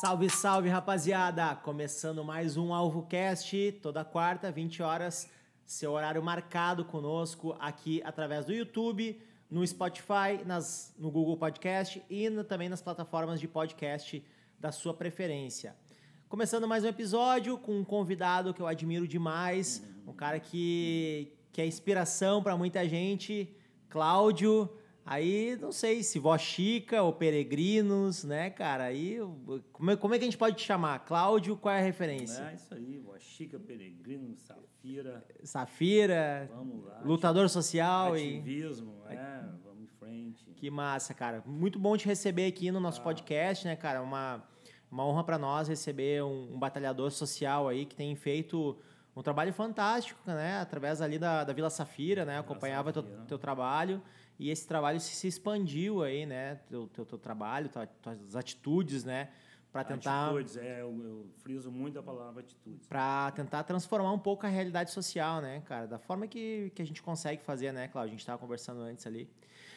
Salve, salve, rapaziada! Começando mais um AlvoCast, toda quarta, 20 horas, seu horário marcado conosco aqui através do YouTube, no Spotify, nas, no Google Podcast e no, também nas plataformas de podcast da sua preferência. Começando mais um episódio com um convidado que eu admiro demais, um cara que, que é inspiração para muita gente, Cláudio. Aí não sei se Vó Chica ou Peregrinos, né, cara? Aí como é, como é que a gente pode te chamar? Cláudio, qual é a referência? É isso aí, Vó Chica, Peregrino, Safira. Safira. Vamos lá. Lutador social Ativismo, e. é, vamos em frente. Que massa, cara. Muito bom te receber aqui no nosso ah. podcast, né, cara? Uma, uma honra para nós receber um, um batalhador social aí que tem feito um trabalho fantástico, né? Através ali da, da Vila Safira, né? Acompanhava teu, teu trabalho e esse trabalho se, expandiu aí, né? Teu, teu, teu trabalho, tua, tuas atitudes, né? Para tentar. Atitudes, é, eu, eu friso muito a palavra atitudes. Para tentar transformar um pouco a realidade social, né, cara? Da forma que, que a gente consegue fazer, né, Cláudio? A gente estava conversando antes ali.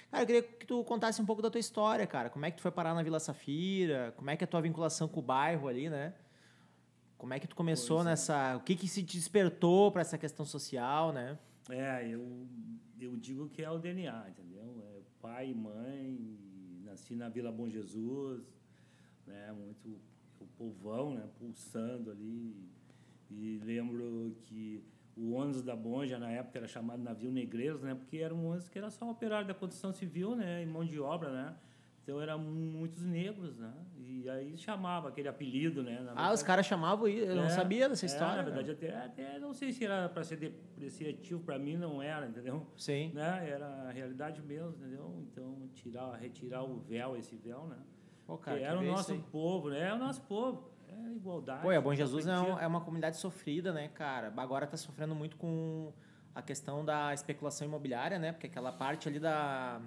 Cara, eu queria que tu contasse um pouco da tua história, cara. Como é que tu foi parar na Vila Safira? Como é que é a tua vinculação com o bairro ali, né? Como é que tu começou pois é. nessa. É. O que, que se despertou para essa questão social, né? É, eu, eu digo que é o DNA, entendeu? É pai mãe, nasci na Vila Bom Jesus, né? Muito o povão, né? Pulsando ali. E lembro que o ônibus da Bonja, na época, era chamado navio negreiros, né? Porque era um ônibus que era só operário da construção civil, né? E mão de obra, né? Então eram muitos negros, né? E aí chamava aquele apelido, né? Verdade, ah, os caras chamavam isso, eu é, não sabia dessa história. É, na verdade, até, até não sei se era para ser depreciativo, para mim não era, entendeu? Sim. Né? Era a realidade mesmo, entendeu? Então, tirar, retirar o véu, esse véu, né? Pô, cara, era o nosso povo, né? É o nosso povo. É igualdade. Pô, é Bom Jesus é, um, é uma comunidade sofrida, né, cara? Agora está sofrendo muito com a questão da especulação imobiliária, né? Porque aquela parte ali da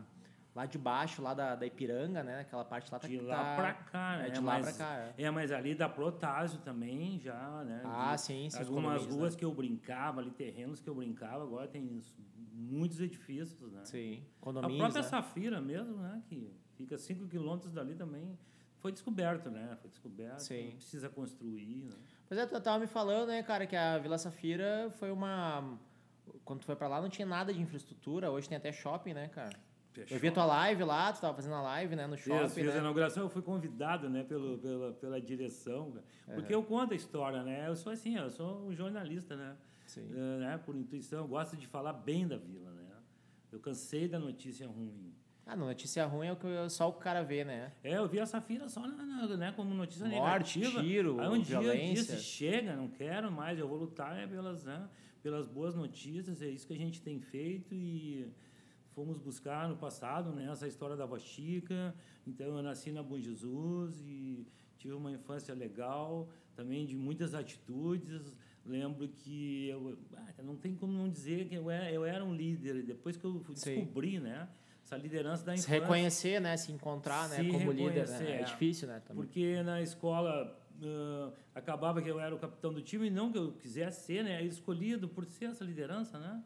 lá de baixo, lá da, da Ipiranga, né? Aquela parte lá tá De lá tá, pra cá, né? É, de lá mas, pra cá. É. é, mas ali da Protásio também já, né? Ah, de, sim, sim. Algumas ruas né? que eu brincava, ali terrenos que eu brincava, agora tem muitos edifícios, né? Sim, condomínios, A própria né? Safira mesmo, né? Que fica 5 quilômetros dali também foi descoberto, né? Foi descoberto. Sim. Precisa construir, né? Pois é, tu tava me falando, né, cara, que a Vila Safira foi uma... Quando tu foi para lá não tinha nada de infraestrutura, hoje tem até shopping, né, cara? Fechou. Eu vi a tua live lá, tu estava fazendo a live né, no shopping. Fiz, fiz né? a inauguração, eu fui convidado né, pelo, pela, pela direção, porque eu conto a história, né? Eu sou assim, eu sou um jornalista, né? Sim. Uh, né? Por intuição, eu gosto de falar bem da vila, né? Eu cansei da notícia ruim. Ah, notícia ruim é o que só o cara vê, né? É, eu vi a Safira só na, na, né, como notícia Morte, negativa. tiro, Aí um violência. dia eu disse, chega, não quero mais, eu vou lutar é pelas, né, pelas boas notícias, é isso que a gente tem feito e fomos buscar no passado né, essa história da Voz Chica. Então, eu nasci na Bom Jesus e tive uma infância legal, também de muitas atitudes. Lembro que eu ah, não tem como não dizer que eu era, eu era um líder. Depois que eu descobri, Sim. né? Essa liderança da infância. Se reconhecer, né? Se encontrar, né? Como líder, né? é, é difícil, né? Também. Porque na escola Uh, acabava que eu era o capitão do time, não que eu quisesse ser, né? Escolhido por ser essa liderança, né?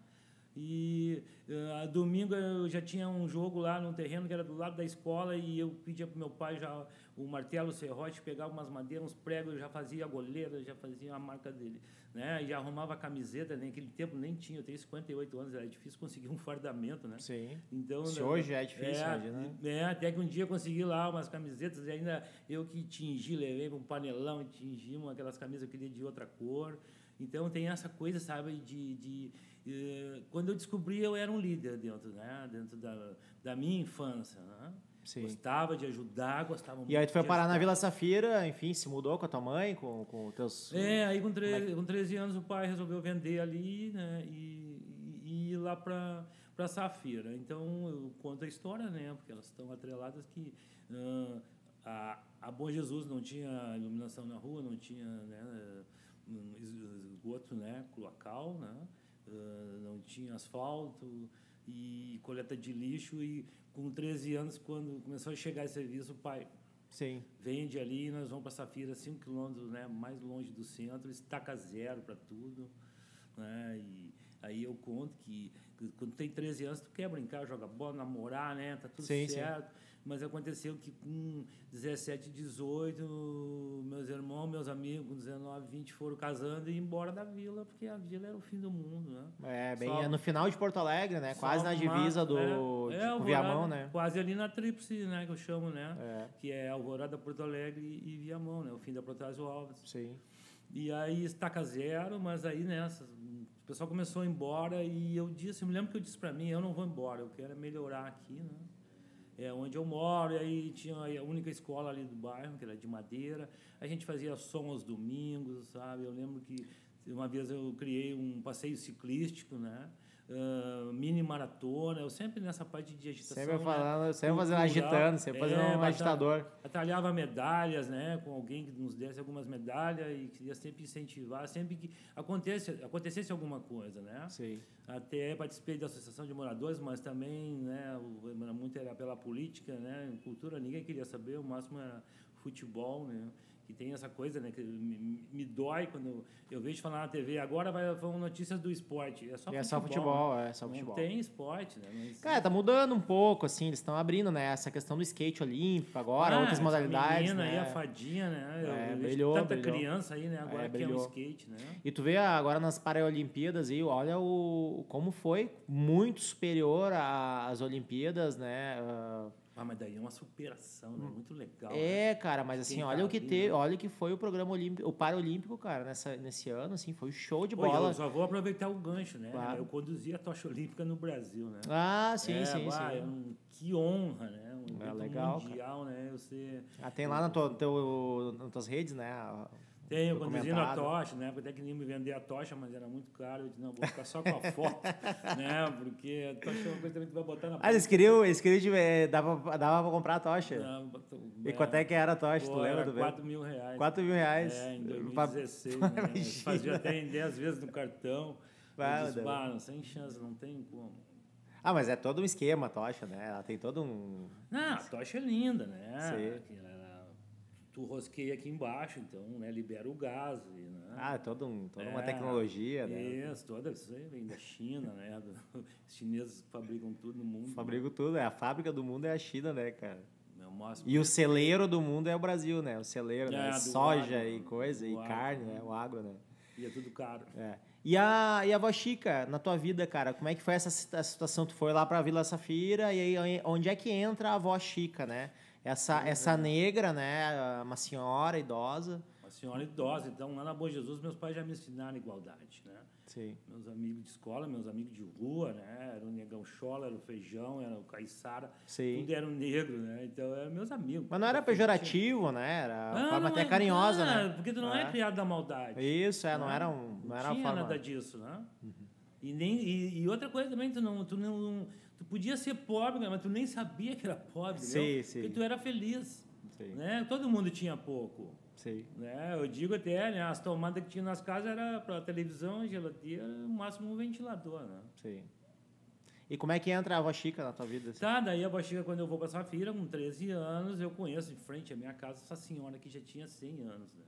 E uh, domingo eu já tinha um jogo lá no terreno que era do lado da escola e eu pedia para meu pai já o martelo serrote, pegava umas madeiras, uns pregos, eu já fazia a goleira, já fazia a marca dele, né? E já arrumava a camiseta, né? naquele tempo nem tinha, eu tenho 58 anos, era difícil conseguir um fardamento, né? Sim. Então, Se né, hoje é difícil, é, né? É, até que um dia eu consegui lá umas camisetas e ainda eu que tingi, levei para um panelão e tingimos aquelas camisas que eu queria de outra cor. Então tem essa coisa, sabe, de, de, de, quando eu descobri eu era um líder dentro, né, dentro da, da minha infância, né? Sim. Gostava de ajudar, gostava muito. E aí tu foi parar ajudar. na Vila Safira, enfim, se mudou com a tua mãe, com, com teus. É, aí com, 13, é com 13 anos o pai resolveu vender ali, né? E, e ir lá para para Safira. Então eu conto a história, né? Porque elas estão atreladas que uh, a, a Bom Jesus não tinha iluminação na rua, não tinha né, esgoto né, cloacal, né? Uh, não tinha asfalto e coleta de lixo e com 13 anos quando começou a chegar esse serviço o pai Sim. vende ali nós vamos para Safira 5 quilômetros né mais longe do centro estaca zero para tudo né e aí eu conto que quando tem 13 anos, tu quer brincar, joga bola, namorar, né? Tá tudo Sim, sim. Mas aconteceu que com 17, 18, meus irmãos, meus amigos, com 19, 20 foram casando e embora da vila, porque a vila era o fim do mundo, né? É, bem Só- é no final de Porto Alegre, né? Quase na divisa do é, é, Viamão, né? Quase ali na tríplice, né? Que eu chamo, né? É, Que é Alvorada, Porto Alegre e Viamão, né? O fim da Protásio Alves. sim. E aí estaca zero, mas aí nessa, o pessoal começou a ir embora e eu disse, eu me lembro que eu disse para mim, eu não vou embora, eu quero é melhorar aqui, né? É onde eu moro, e aí tinha a única escola ali do bairro, que era de madeira. A gente fazia som aos domingos, sabe? Eu lembro que uma vez eu criei um passeio ciclístico, né? Ah, mini maratona, eu sempre nessa parte de agitação. Sempre né? falando, sempre fazendo Cultural. agitando, sempre fazendo É, um batalha- agitador. atalhava medalhas, né, com alguém que nos desse algumas medalhas e queria sempre incentivar, sempre que acontecesse, acontecesse alguma coisa, né? Sim. Até participei da associação de moradores, mas também, né, muito era pela política, né, cultura, ninguém queria saber, o máximo era futebol, né? Que tem essa coisa, né, que me, me dói quando eu, eu vejo falar na TV, agora vai vão notícias do esporte, é só é futebol. só futebol, é só né? futebol. Não tem esporte, né? Existe. Cara, tá mudando um pouco, assim, eles estão abrindo, né? Essa questão do skate olímpico agora, Ah, outras modalidades, menina aí, a né? fadinha, né? Eu É, vejo brilhou, tanta brilhou. criança aí, né? Agora É, que é um skate, né? E tu vê agora nas Paralimpíadas aí, olha o como foi muito superior às Olimpíadas, né? Ah, Ah, mas daí é uma superação, né? Muito legal. né? Hum. é, cara, mas assim, Quem olha tá o que ali, teve, né? olha que foi o programa olímpico, o Paralímpico, cara, nessa, nesse ano, assim, foi show de Oi, bola. eu só vou aproveitar o gancho, né? Claro. Eu conduzi a tocha olímpica no Brasil, né? Ah, sim, é, sim, uai, sim. é um- que honra, né? Um É legal, mundial, né? Eu ser... Ah, tem lá na tua, teu, nas tuas redes, né? A- Tenho, conduzindo a tocha, né? Até que nem me vender a tocha, mas era muito caro. Eu disse, não, vou ficar só com a foto, né? Porque a tocha é uma coisa que tu vai botar na Ah, eles queriam, eles queriam, de- eh, dava, dava pra comprar a tocha. Não, E quanto é que era a tocha, tu Pô, lembra era do 4 mil reais. 4 mil reais. É, em Pra- 2016. né? Imagina. Fazia até em 10 vezes no cartão. Vai, Eu disse. "Bah, não, sem chance, não tem como. Ah, mas é todo um esquema a tocha, né? Ela tem todo um... Não, a tocha é linda, né? Sim. Que ela- tu rosqueia aqui embaixo, então né, libera o gás. Né? Ah, é todo um, toda uma É, tecnologia, né? Isso, toda isso aí vem da China, né? Os chineses fabricam tudo no mundo. Fabrico tudo, é a fábrica do mundo é a China, né, cara? Mostra- E o celeiro do mundo é o Brasil, né? O celeiro, É, né? Soja agro, e coisa, e carne, né? né? O agro, né? E é tudo caro. É. E a, e a avó Chica, na tua vida, cara, como é que foi essa situa- situação? Tu foi lá pra Vila Safira e aí onde é que entra a avó Chica, né? Essa, essa negra, né? Uma senhora idosa. Uma senhora idosa, então lá na Boa Jesus meus pais já me ensinaram igualdade, né? Sim. Meus amigos de escola, meus amigos de rua, né? Era o Negão Chola, era o Feijão, era o Caiçara. Sim. Tudo era um negro, né? Então eram meus amigos. Mas não era pejorativo, né? Era Ah, forma não até é- carinhosa, ah, né? Porque tu não é, criado da maldade. Isso, é, não né? era um. Não, era uma tinha forma. nada disso, né? E, nem, e, e outra coisa também, tu não, tu não. Tu podia ser pobre, mas tu nem sabia que era pobre, Sim, sim. Porque tu era feliz. Sim. Né? Todo mundo tinha pouco. Sim. Né? Eu digo até, né? As tomadas que tinha nas casas era para televisão, geladeira, no máximo um ventilador, né? Sim. E como é que entra a avó Chica na tua vida? assim? Tá, daí a Bochica, quando eu vou para Safira, com 13 anos, eu conheço em frente à minha casa essa senhora que já tinha 100 anos, né?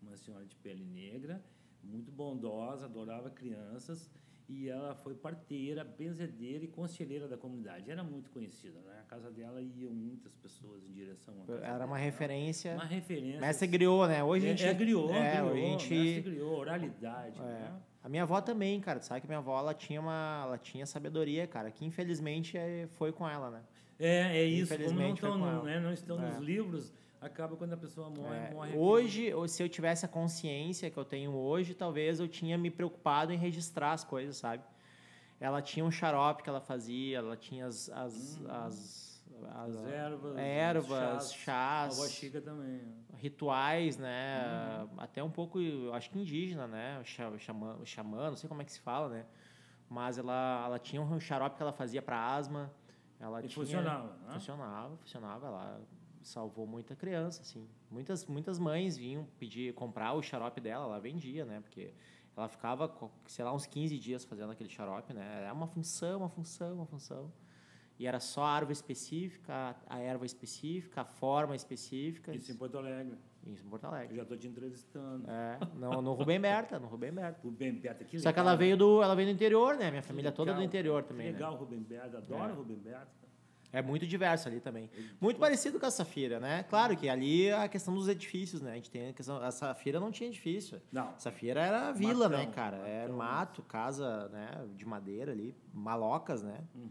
Uma senhora de pele negra, muito bondosa, adorava crianças, e ela foi parteira, benzedeira e conselheira da comunidade. Era muito conhecida, né? A casa dela iam muitas pessoas em direção à casa Era uma dela. referência. Uma referência. Mestre griou, né? Hoje a é, gente. é, griou, é, griou, a gente. mestre griou, oralidade, É. né? A minha avó também, cara. Tu sabe que minha avó ela tinha uma, ela tinha sabedoria, cara, que infelizmente é- foi com ela, né? É, é isso. Como não, estão, né, não estão É. nos livros, acaba quando a pessoa morre, É, morre. hoje, ou se eu tivesse a consciência que eu tenho hoje, talvez eu tinha me preocupado em registrar as coisas, sabe? Ela tinha um xarope que ela fazia, ela tinha as as, as, as- As ervas, ervas, os chás, A também. rituais, né? Uhum. Até um pouco, acho que indígena, né? O xamã, o xamã, não sei como é que se fala, né? Mas ela, ela tinha um xarope que ela fazia para asma. Ela E tinha, funcionava, né? Funcionava, funcionava. Ela salvou muita criança, assim. Muitas, muitas mães vinham pedir, comprar o xarope dela, ela vendia, né? Porque ela ficava, sei lá, uns 15 dias fazendo aquele xarope, né? Era uma função, uma função, uma função. E era só a árvore específica, a erva específica, a forma específica. Isso em Porto Alegre. Em Porto Alegre. Eu já estou te entrevistando. É, no, no Rubem Berta, no Rubem Berta. Rubem Berta, que Só que legal, ela né? veio do, ela veio do interior, né? Minha Que família toda do legal. interior Que também, né? legal, Rubem Berta. Adoro É. Rubem Berta. É muito diverso ali também. Muito parecido com a Safira, né? Claro que ali a questão dos edifícios, né? A gente tem a questão. A Safira não tinha edifício. Não. A Safira era vila, né, Matão, cara? Era matão. mato, casa, né? De madeira ali, malocas, né? Uhum.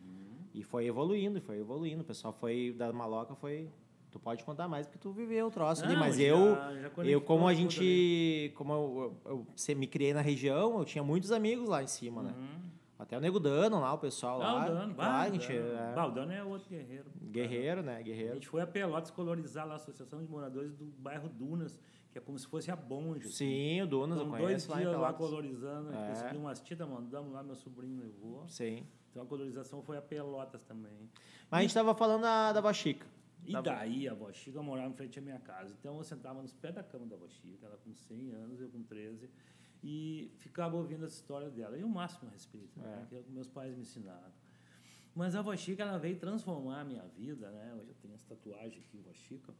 E foi evoluindo, foi evoluindo. O pessoal foi da maloca, foi. Tu pode contar mais porque tu viveu o troço ali, Não, mas já- eu, já eu como a gente, como eu, eu, eu me criei na região, eu tinha muitos amigos lá em cima, né? Até o Nego Dano lá, o pessoal lá. Baldano, Claro, a gente é Baldano é outro guerreiro. guerreiro, né? A Guerreiro. gente foi a Pelotas colorizar lá a Associação de Moradores do bairro Dunas, que é como se fosse a Bonde. assim. Sim, o Dunas eu Então, dois conheço lá em dias lá Pelotas. colorizando, É. consegui umas tintas, mandamos lá, meu sobrinho levou. Sim. Então a colorização foi a Pelotas também. Mas a gente tava falando da, da Baxica. E bom. daí a Chica morava em frente à minha casa. Então eu sentava nos pés da cama da Chica, ela com 100 anos, eu com 13, e ficava ouvindo as histórias dela. E o máximo respeito, né? É. Que é o que meus pais me ensinaram. Mas a avó Chica, ela veio transformar a minha vida, né? Hoje eu tenho essa tatuagem aqui, avó Chica.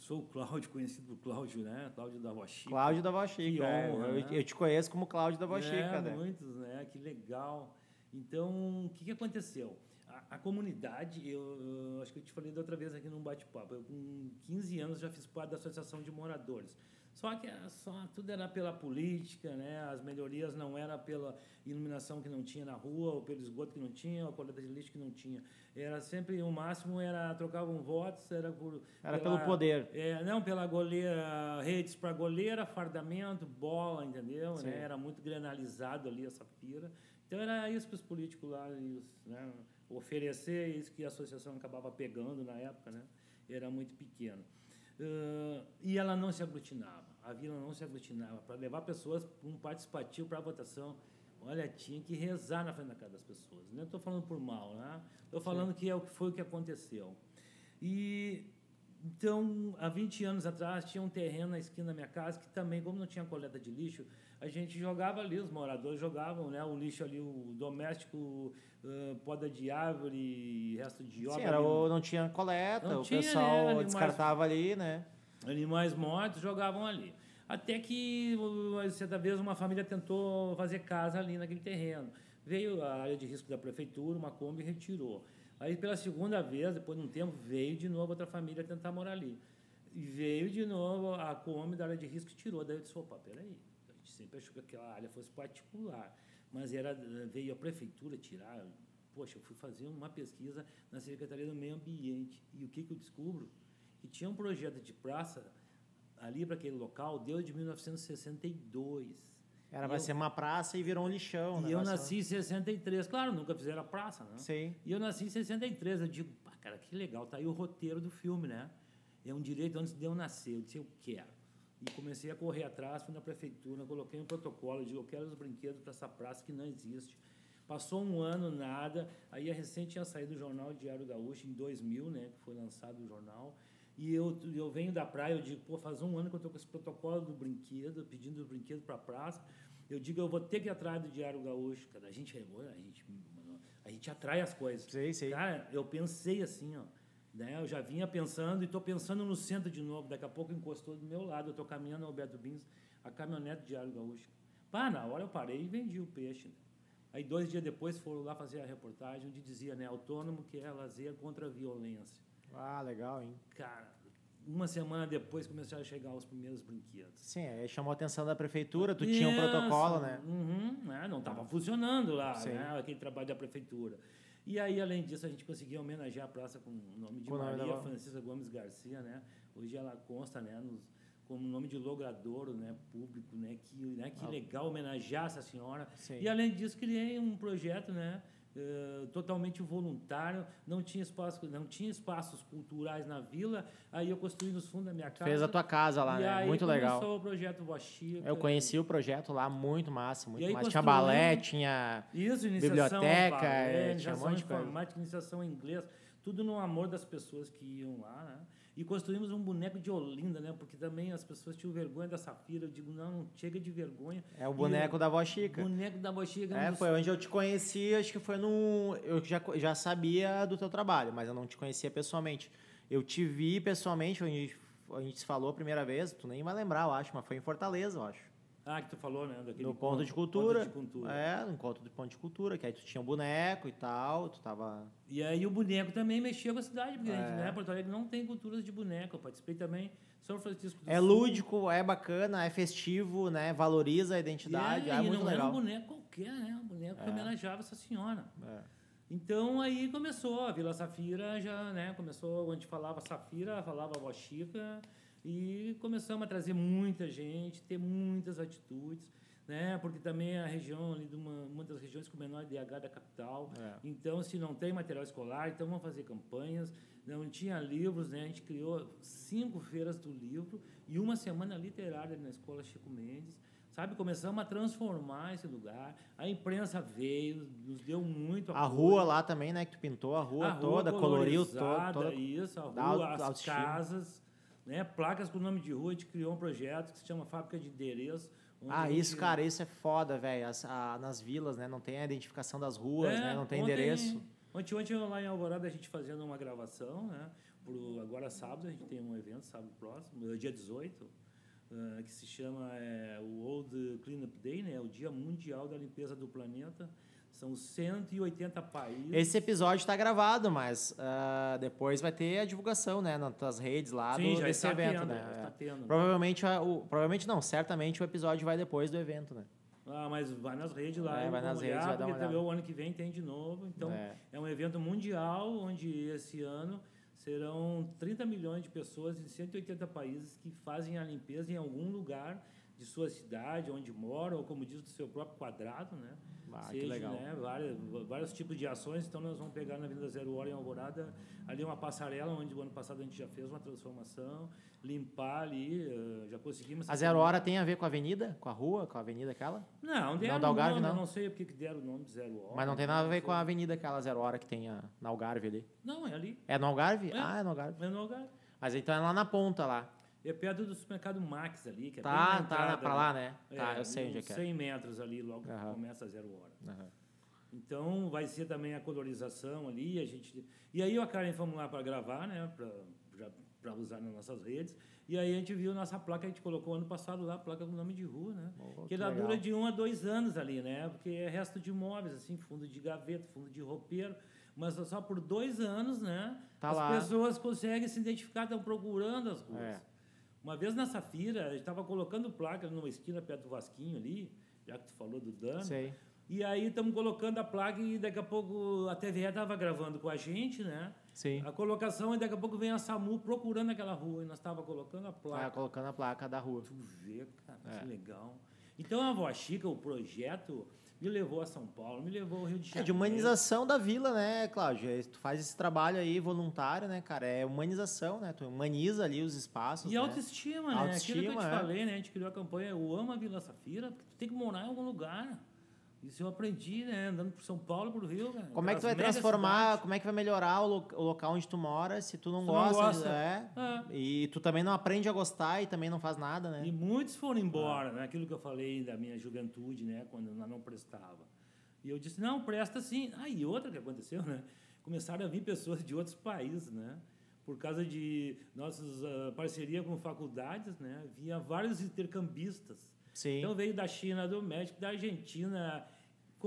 Sou o Cláudio, conhecido por Cláudio, né? Cláudio da avó Chica. Cláudio da Baxica. Que é. honra, eu, né? eu te conheço como Cláudio da Baxica, é, né? muitos, né? Que legal. Então, o que, que aconteceu? A, a comunidade, eu, eu acho que eu te falei da outra vez aqui num bate-papo, eu com 15 anos já fiz parte da Associação de Moradores. Só que era só, tudo era pela política, né? as melhorias não era pela iluminação que não tinha na rua, ou pelo esgoto que não tinha, ou a coleta de lixo que não tinha. Era sempre, o máximo era, trocavam votos, era por... Era pela- pelo poder. é, não, pela goleira, redes para goleira, fardamento, bola, entendeu? Né? Era muito granalizado ali essa feira. Então era isso que os políticos lá iam, né, oferecer, isso que a associação acabava pegando na época, né? Era muito pequeno. Ah, e ela não se aglutinava, a vila não se aglutinava. Para levar pessoas para um participativo para a votação, olha, tinha que rezar na frente da casa das pessoas. Não estou falando por mal, né? Estou falando que é o que foi o que aconteceu. E então, há 20 anos atrás, tinha um terreno na esquina da minha casa que também, como não tinha coleta de lixo, a gente jogava ali, os moradores jogavam né, o lixo ali, o doméstico, ah, poda de árvore, resto de obra. Sim, era o, não tinha coleta, Não o tinha, né, pessoal animais- descartava ali, né? animais mortos jogavam ali. Até que, uh, certa vez, uma família tentou fazer casa ali naquele terreno. Veio a área de risco da prefeitura, uma Kombi retirou. Aí, pela segunda vez, depois de um tempo, veio de novo outra família tentar morar ali. E veio de novo a Kombi da área de risco e tirou. Daí eu disse, opa, peraí, gente sempre achou que aquela área fosse particular. Mas era, veio a prefeitura tirar. Poxa, eu fui fazer uma pesquisa na Secretaria do Meio Ambiente. E o que, que eu descubro? que tinha um projeto de praça ali para aquele local desde 1962. Era eu- ser uma praça e virou um lixão. E né? eu Vai nasci em 63. Claro, nunca fizeram a praça, né? Sim. E eu nasci em 63. Eu digo, pá, cara, que legal, tá aí o roteiro do filme, né? É um direito antes de eu nascer. Eu disse, eu quero. E comecei a correr atrás, fui na prefeitura, coloquei um protocolo, digo, eu quero os brinquedos para essa praça que não existe. Passou um ano, nada. Aí a recente tinha saído o jornal Diário Gaúcho em 2000, né? Que foi lançado o jornal. E eu, eu venho da praia, eu digo, pô, faz um ano que eu estou com esse protocolo do brinquedo, pedindo os brinquedos para a praça. Eu digo, eu vou ter que ir atrás do Diário Gaúcho. Cara, a gente, a gente, a gente atrai as coisas. Sim, sim. Cara, eu pensei assim, ó. Né? Eu já vinha pensando e estou pensando no centro de novo. Daqui a pouco encostou do meu lado. Eu estou caminhando no Alberto Bins, a caminhonete do Diário Gaúcho. Pá, na hora eu parei e vendi o peixe. né? Aí dois dias depois foram lá fazer a reportagem onde dizia, né, autônomo que é lazer contra a violência. Ah, legal, hein? Cara, uma semana depois começaram a chegar os primeiros brinquedos. Sim, aí chamou a atenção da prefeitura, tu tinha um protocolo, né? Uhum, né? Não estava funcionando lá, Sim. né? aquele trabalho da prefeitura. E aí, além disso, a gente conseguiu homenagear a praça com o nome de Com nome Maria da- Francisca Gomes Garcia, né? Hoje ela consta, né, nos, como nome de logradouro, né, público, né? Que, né, que Ah. legal homenagear essa senhora. Sim. E além disso, criei um projeto, né? Eh, totalmente voluntário, não tinha espaço, não tinha espaços culturais na vila. Aí eu construí nos fundos da minha casa. Fez a tua casa lá, né? Muito legal. o projeto. Eu conheci o projeto lá, muito massa, muito massa. Tinha balé, tinha. Isso, Biblioteca, balé, é, tinha um monte de coisa. informática, iniciação em inglês, tudo no amor das pessoas que iam lá, né? E construímos um boneco de Olinda, né? Porque também as pessoas tinham vergonha da Safira. Eu digo, não, chega de vergonha. É o boneco da avó Chica. Boneco da Bochiga. É, foi onde eu te conheci, acho que foi num. Eu já, já sabia do teu trabalho, mas eu não te conhecia pessoalmente. Eu te vi pessoalmente, onde a gente se falou a primeira vez, tu nem vai lembrar, eu acho, mas foi em Fortaleza, eu acho. Ah, que tu falou, né? Daquele no ponto, de cultura. Ponto de cultura. É, no encontro de ponto de cultura, que aí tu tinha um boneco e tal, tu tava. E aí o boneco também mexia com a cidade, porque a gente, É. né, Porto Alegre não tem culturas de boneco. Eu participei também São Francisco do É Sul. lúdico, é bacana, é festivo, né? Valoriza a identidade, é, e muito não legal. era um boneco qualquer, né? Um boneco que É. homenageava essa senhora. É. Então aí começou, a Vila Safira já, né, começou, onde falava Safira, falava Vó Chica, e começamos a trazer muita gente, ter muitas atitudes, né, porque também é a região ali de uma, uma das regiões com menor IDH da capital, É. então se não tem material escolar, então vamos fazer campanhas, não tinha livros, né, a gente criou cinco feiras do livro e uma semana literária na Escola Chico Mendes, Sabe, começamos a transformar esse lugar. A imprensa veio, nos deu muito A apoio. rua lá também, né? Que tu pintou a rua, A rua toda, coloriu toda. toda... Isso, a rua, as casas, né? placas com nome de rua. A gente criou um projeto que se chama Fábrica de Endereço. Ah, gente- isso, cara, isso é foda, velho. Nas vilas, né? Não tem a identificação das ruas, É, né? Não tem ontem- endereço. Ontem, ontem lá em Alvorada a gente fazendo uma gravação, né? Pro, agora sábado a gente tem um evento, sábado próximo, é dia 18, ah, que se chama é, o World Cleanup Day, né? O Dia Mundial da Limpeza do Planeta. São 180 países. Esse episódio está gravado, mas ah, depois vai ter a divulgação, né? Nas tuas redes lá Sim, do, já desse está evento, tendo, né? já está É. tendo. Provavelmente, o, provavelmente não, certamente o episódio vai depois do evento, né? Ah, mas vai nas redes lá. É, vai nas redes, olhar, vai dar uma olhada. o ano que vem tem de novo. Então, É. é. um evento mundial, onde esse ano serão 30 milhões de pessoas em 180 países que fazem a limpeza em algum lugar de sua cidade, onde moram, ou como diz, do seu próprio quadrado, né? Ah, que legal. Né, vários, vários tipos de ações. Então, nós vamos pegar na Avenida Zero Hora, em Alvorada, ali uma passarela, onde o ano passado a gente já fez uma transformação, limpar ali, eh, já conseguimos... A Zero Hora tem a ver com a avenida? Com a rua? Com a avenida aquela? Não, deram da Algarve, não? eu não sei porque que deram o nome de Zero Hora. Mas não tem nada a ver com a avenida aquela Zero Hora que tem a, na Algarve ali. Não, é ali. É no Algarve? É. Ah, é no Algarve. É no Algarve. Mas então é lá na ponta lá. É perto do supermercado Max ali, que é bem Tá, na tá entrada, pra lá, né? Tá, eu sei onde é que é. 100 metros ali, logo Aham. que começa a Zero Hora. Aham. Então, vai ser também a colorização ali, a gente... E aí eu e a Karen fomos lá para gravar, né, para usar nas nossas redes. E aí a gente viu nossa placa, a gente colocou ano passado lá, placa com nome de rua, né? Oh, que que ela legal. dura de um a dois anos ali, né? Porque é resto de imóveis, assim, fundo de gaveta, fundo de roupeiro. Mas só por dois anos, né? Tá as lá. pessoas conseguem se identificar, estão procurando as ruas. É. Uma vez na Safira, a gente estava colocando placa numa esquina perto do Vasquinho ali, já que tu falou do dano. Sei. E aí estamos colocando a placa e daqui a pouco a TVE estava gravando com a gente, né? Sim. A colocação e daqui a pouco vem a SAMU procurando aquela rua e nós estava colocando a placa. colocando a placa da rua. Tu vê, cara, É. que legal. Então a Vó Chica, o projeto, me levou a São Paulo, me levou ao Rio de É Janeiro. de humanização da vila, né, Cláudio? É, Tu faz esse trabalho aí voluntário, né, cara? É humanização, né? Tu humaniza ali os espaços. E né? autoestima, né? Aquilo que eu Autoestima, te é. falei, né? A gente criou a campanha Eu Amo a Vila Safira, porque tu tem que morar em algum lugar. Isso eu aprendi, né? Andando por São Paulo, por Rio, cara. Como é que tu vai transformar, cidades. como é que vai melhorar o, lo- o local onde tu mora se tu não tu não gosta? gosta. É. É. E tu também não aprende a gostar e também não faz nada, né? E muitos foram embora, né? Aquilo que eu falei da minha juventude, né? Quando eu não prestava. E eu disse, não, presta sim. Ah, e outra que aconteceu, né? Começaram a vir pessoas de outros países, né? Por causa de nossas ah, parceria com faculdades, né? Vinha vários intercambistas. Sim. Então veio da China, do México, da Argentina,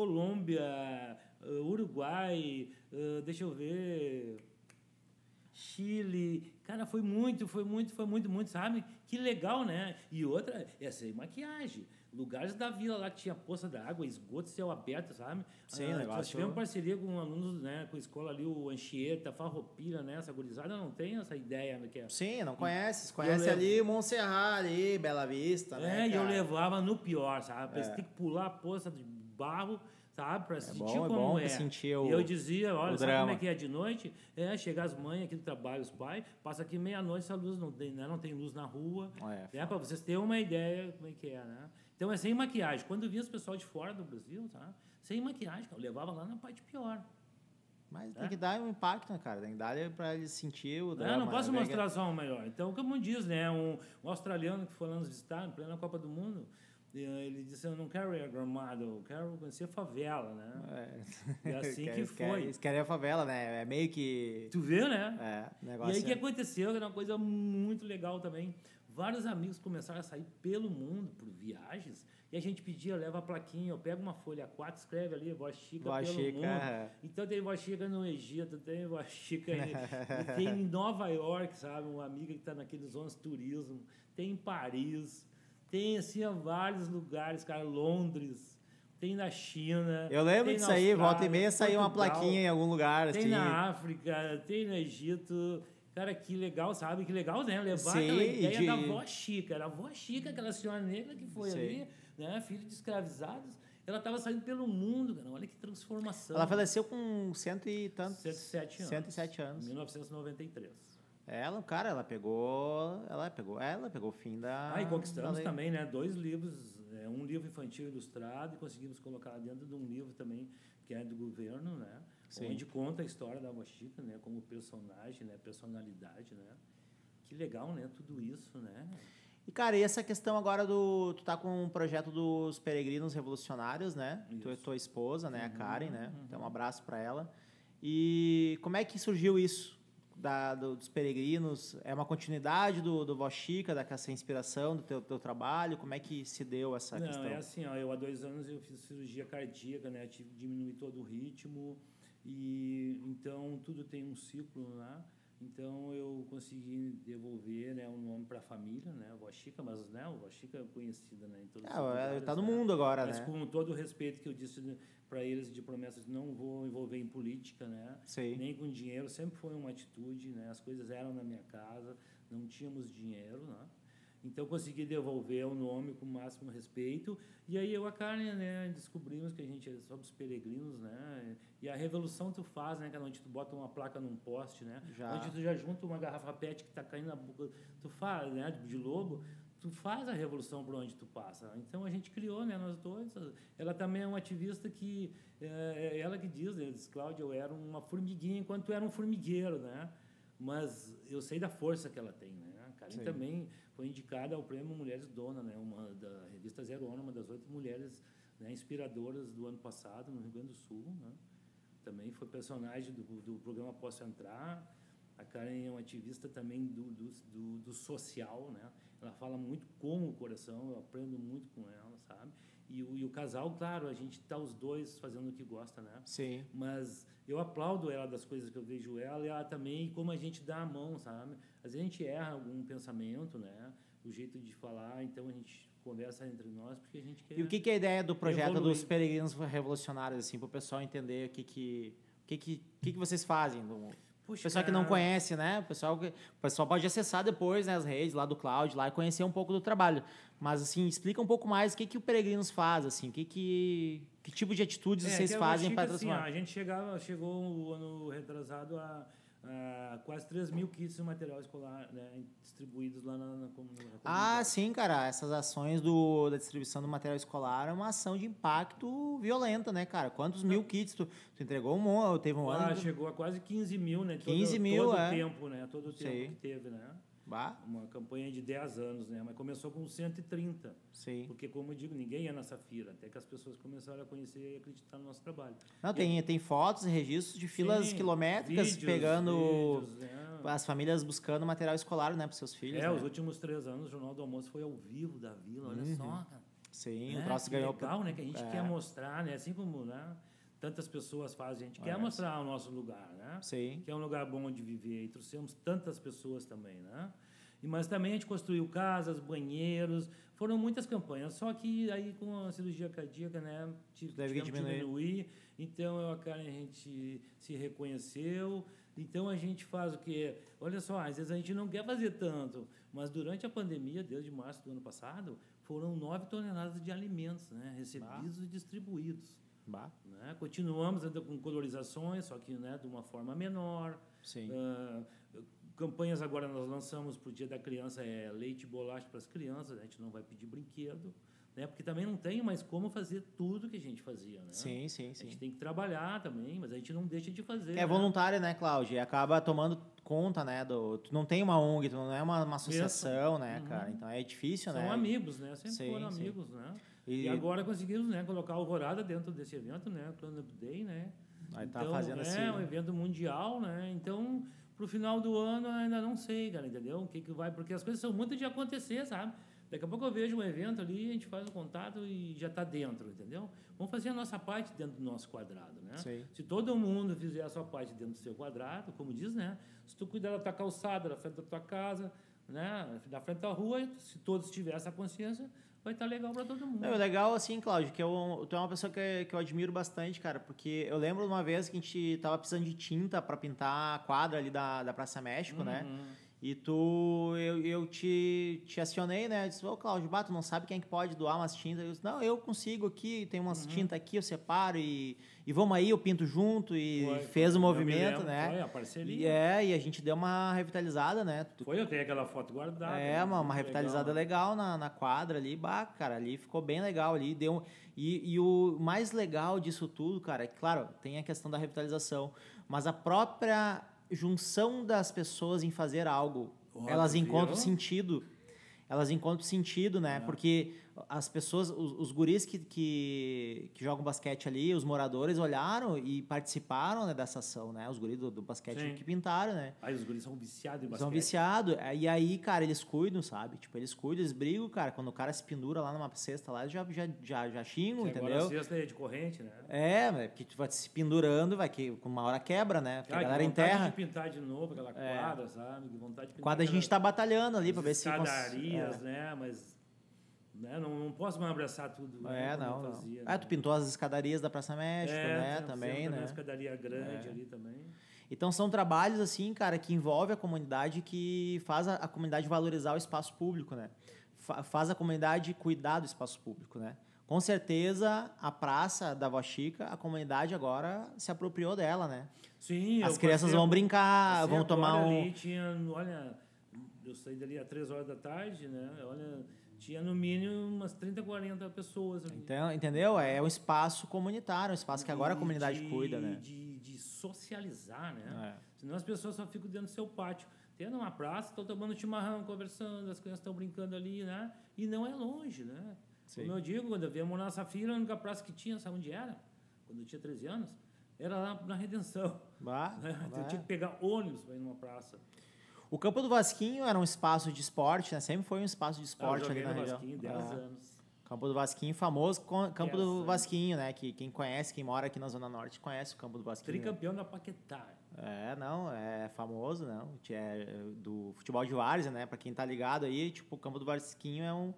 Colômbia, ah, Uruguai, ah, deixa eu ver, Chile. Cara, foi muito, foi muito, foi muito, muito, sabe? Que legal, né? E outra, é sem maquiagem. Lugares da vila lá que tinha poça da água, esgoto, céu aberto, sabe? Sim, Ah, negócio- Nós tivemos parceria com alunos, né? Com a escola ali, o Anchieta, Farroupilha, né? Essa gurizada não tem essa ideia, né? Que é, Sim, não conhece. Conhece levo- ali Montserrat, ali, Bela Vista, né? É, e eu levava no pior, sabe? É. Você tem que pular a poça de barro, sabe? Pra sentir bom, é como bom pra é. sentir o- eu dizia, olha, sabe como é que é de noite? É, chegar as mães aqui do trabalho, os pais, passa aqui meia-noite, a luz não tem, né? Não tem luz na rua. É, É, pra vocês terem uma ideia como é que é, né? Então é sem maquiagem. Quando vinha os pessoal de fora do Brasil, tá? Sem maquiagem, eu levava lá na parte pior. Mas É. tem que dar um impacto, né, cara? Tem que dar pra eles sentir o Né? drama. Não posso né? mostrar só o melhor. Então, como diz, né? Um, um australiano que foi lá nos visitar, em plena Copa do Mundo, ele disse, eu não quero ir a Gramado, eu quero conhecer a favela, né? É. E assim que foi. Eles querem a favela, né? É meio que... Tu vê, né? É, negócio... E aí o que aconteceu, que era uma coisa muito legal também. Vários amigos começaram a sair pelo mundo, por viagens, e a gente pedia, leva a plaquinha, eu pego uma folha A4, escreve ali, voz chica voz pelo chica, mundo. É. Então tem voz chica no Egito, tem voz chica em, tem em Nova York, sabe? Uma amiga que está naqueles zonas de turismo, tem em Paris, tem assim vários lugares, cara, Londres, tem na China. Eu lembro disso aí, volta e meia saiu uma plaquinha em algum lugar. Tem assim. na África, tem no Egito. Cara, que legal, sabe? Que legal, né? Levar Sim, aquela ideia de... da avó Chica. Era a avó Chica, aquela senhora negra que foi Sim. ali, né? Filha de escravizados. Ela estava saindo pelo mundo, cara. Olha que transformação. Ela faleceu com cento e tantos... 107 anos. 107 anos. 1993. Ela, cara, ela pegou, ela pegou, ela pegou o fim da. Ah, e conquistamos também, né? Dois livros, é, um livro infantil ilustrado e conseguimos colocar dentro de um livro também que é do governo, né? Sim. Onde conta a história da Mochica, né? Como personagem, né? Personalidade, né? Que legal, né? Tudo isso, né? E, cara, e essa questão agora do... Tu tá com um projeto dos Peregrinos Revolucionários, né? Isso. Tu é tua esposa, né? Uhum, a Karen, né? Uhum. Então, um abraço para ela. E como é que surgiu isso? Da, do, dos peregrinos é uma continuidade do, do Voz Chica, dessa inspiração do teu, teu trabalho? Como é que se deu essa Não, questão? é assim, ó, eu há dois anos eu fiz cirurgia cardíaca, né? Tive que diminuir todo o ritmo e então tudo tem um ciclo, né? Então eu consegui devolver né, um nome para a família, né, o Chica, mas né, o Chica é conhecida né, em todos é, os lugares. Está no né? mundo agora, mas né? com todo o respeito que eu disse para eles de promessas, não vou envolver em política, né, nem com dinheiro. Sempre foi uma atitude, né, as coisas eram na minha casa, não tínhamos dinheiro, né. Então consegui devolver o nome com o máximo respeito. E aí eu a Karen, né, descobrimos que a gente é sobre os peregrinos, né? E a revolução tu faz, né, onde tu bota uma placa num poste, né? Já. Onde tu já junta uma garrafa PET que está caindo na boca, tu faz, né, de lobo, tu faz a revolução por onde tu passa. Então a gente criou, né, nós dois. Ela também é uma ativista que é, ela que diz, né, diz Cláudia, eu era uma formiguinha enquanto tu era um formigueiro, né? Mas eu sei da força que ela tem, né? A Karen Sim. também foi indicada ao prêmio Mulheres Dona, né, uma da revista Zero Hora, uma das oito mulheres né, inspiradoras do ano passado no Rio Grande do Sul. Né? Também foi personagem do, do programa Posso Entrar. A Karen é uma ativista também do, do, do, do social, né? Ela fala muito com o coração, eu aprendo muito com ela, sabe? E o, e o casal, claro, a gente está os dois fazendo o que gosta, né? Sim. Mas eu aplaudo ela das coisas que eu vejo ela e ela também como a gente dá a mão, sabe? Às vezes a gente erra algum pensamento, né? O jeito de falar, então a gente conversa entre nós porque a gente quer. E o que, que é a ideia do projeto evoluir. dos peregrinos revolucionários, assim, para o pessoal entender o que que, o que, que, que, que vocês fazem? No... Puxa, pessoal que não conhece, né? O pessoal, que, o pessoal pode acessar depois né, as redes lá do Cloud lá e conhecer um pouco do trabalho. Mas, assim, explica um pouco mais o que, que o Peregrinos faz, assim, que, que, que tipo de atitudes é, vocês fazem para transformar. Assim, a gente chegava, chegou o ano retrasado a Uh, quase 3 mil kits de material escolar né, distribuídos lá na, na, comunidade. Ah, sim, cara. Essas ações do, da distribuição do material escolar é uma ação de impacto violenta, né, cara? Quantos mil kits tu, tu entregou? Um, teve um ah, ano... chegou a quase 15 mil, né? 15 todo, mil, todo é. tempo, né? Todo o tempo Sei. que teve, né? Bah. Uma campanha de 10 anos, né? Mas começou com 130. Sim. Porque, como eu digo, ninguém ia nessa fila, até que as pessoas começaram a conhecer e acreditar no nosso trabalho. Não, tem, tem fotos e registros de filas Sim, quilométricas vídeos, pegando. vídeos, né? As famílias buscando material escolar, né, para seus filhos. É, né? os últimos três anos o Jornal do Almoço foi ao vivo da vila, olha Uhum. só, cara. Sim, É, o troço que ganhou. legal, né? Que a gente É. quer mostrar, né? Assim como né? Tantas pessoas fazem, a gente quer É. mostrar o nosso lugar, né? Sim. Que é um lugar bom de viver. E trouxemos tantas pessoas também, né? E, mas também a gente construiu casas, banheiros, foram muitas campanhas. Só que aí com a cirurgia cardíaca, né? Teve que diminuir. Então eu a Karen a gente se reconheceu. Então a gente faz o quê? Olha só, às vezes a gente não quer fazer tanto, mas durante a pandemia, desde março do ano passado, foram 9 toneladas de alimentos né, recebidos e distribuídos. Bah. Né? Continuamos com colorizações, só que né, de uma forma menor. Sim. Ah, campanhas agora nós lançamos para o Dia da Criança é leite e bolacha para as crianças. A gente não vai pedir brinquedo, né? Porque também não tem mais como fazer tudo que a gente fazia, né? Sim, sim, A sim. gente tem que trabalhar também, mas a gente não deixa de fazer. É né? voluntário, né, Cláudio? E acaba tomando conta, né? Do, tu não tem uma ONG, tu não é uma, uma associação, né, Uhum. cara? Então é difícil, São né? amigos, né? Sempre Sim, foram sim. amigos, né? E, E, agora conseguimos, né, colocar a Alvorada dentro desse evento, né? Clean Up Day, né? aí tá então, fazendo é assim. um evento mundial, né? Então, pro final do ano, ainda não sei, cara, entendeu? O que que vai... Porque as coisas são muito de acontecer, sabe? Daqui a pouco eu vejo um evento ali, a gente faz o contato e já está dentro, entendeu? Vamos fazer a nossa parte dentro do nosso quadrado, né? Sei. Se todo mundo fizer a sua parte dentro do seu quadrado, como diz, né? Se tu cuidar da tua calçada, da frente da tua casa, né? Da frente da rua, se todos tiverem essa consciência, vai estar legal para todo mundo. É legal, assim, Cláudio, que eu, tu é uma pessoa que, que eu admiro bastante, cara, porque eu lembro de uma vez que a gente tava precisando de tinta para pintar a quadra ali da, da Praça México, né? E tu, eu, eu te, te acionei, né? Eu disse, ô Cláudio, bah, tu não sabe quem é que pode doar umas tintas? Eu disse, não, eu consigo aqui, tem umas Uhum. tintas aqui, eu separo e, e vamos aí, eu pinto junto e Foi, fez o movimento, né? Foi a E, parceria. é, e a gente deu uma revitalizada, né? Foi, eu tenho aquela foto guardada. é, né? uma, uma revitalizada legal, na, na quadra ali, bah, cara, ali ficou bem legal ali, deu e, e o mais legal disso tudo, cara, é que, claro, tem a questão da revitalização, mas a própria junção das pessoas em fazer algo, Ó, elas encontram viu? sentido, elas encontram sentido, né, É. porque as pessoas, os, os guris que, que, que jogam basquete ali, os moradores olharam e participaram né, dessa ação, né, os guris do, do basquete Sim. que pintaram, né, Aí os guris são viciados em basquete. são viciados. É, E aí, cara, eles cuidam, sabe? Tipo, eles cuidam, eles brigam, cara. Quando o cara se pendura lá numa cesta lá, eles já, já, já, já xingam, Que Agora a entendeu? cesta é de corrente, né? É, porque tu vai se pendurando, vai que com uma hora quebra, né? Porque Cara, a galera que vontade enterra. de pintar de novo aquela É. quadra, sabe? Que vontade de pintar Quadra a gente tá batalhando ali pra ver se... cons- escadarias, né? Mas né? não, não posso mais abraçar tudo. É, né? é eu não, não. fazia, Ah, né? tu pintou as escadarias da Praça México, É, né? Também, né? uma escadaria grande É. ali também. Então são trabalhos assim, cara, que envolve a comunidade, que faz a, a comunidade valorizar o espaço público, né? Fa- faz a comunidade cuidar do espaço público, né? Com certeza a praça da Vó Chica, a comunidade agora se apropriou dela, né? Sim, As crianças passei- vão brincar, vão tomar um Ali, tinha, olha, eu saí dali às três horas da tarde, né? Olha, tinha no mínimo umas 30, 40 pessoas ali. então, entendeu? É um espaço comunitário, um espaço que agora a comunidade de- cuida, né? De, de socializar, né? É. Senão as pessoas só ficam dentro do seu pátio. Tendo uma praça, estão tomando chimarrão, conversando, as crianças estão brincando ali, né? E não é longe, né? Sim. Como eu digo, quando eu via morar na Safira, a única praça que tinha, sabe onde era? Quando eu tinha 13 anos, era lá na Redenção. Bah, né? vai. Eu tinha que pegar ônibus para ir numa praça. O campo do Vasquinho era um espaço de esporte, né? Sempre foi um espaço de Ah, esporte ali na no região. Vasquinho 10 É. anos. Campo do Vasquinho, famoso Campo do. Vasquinho, né? Que quem conhece, quem mora aqui na Zona Norte, conhece o Campo do Vasquinho. Tricampeão da Paquetá. É, não, é famoso, não. É do futebol de várzea, né? Pra quem tá ligado aí, tipo, o Campo do Vasquinho é um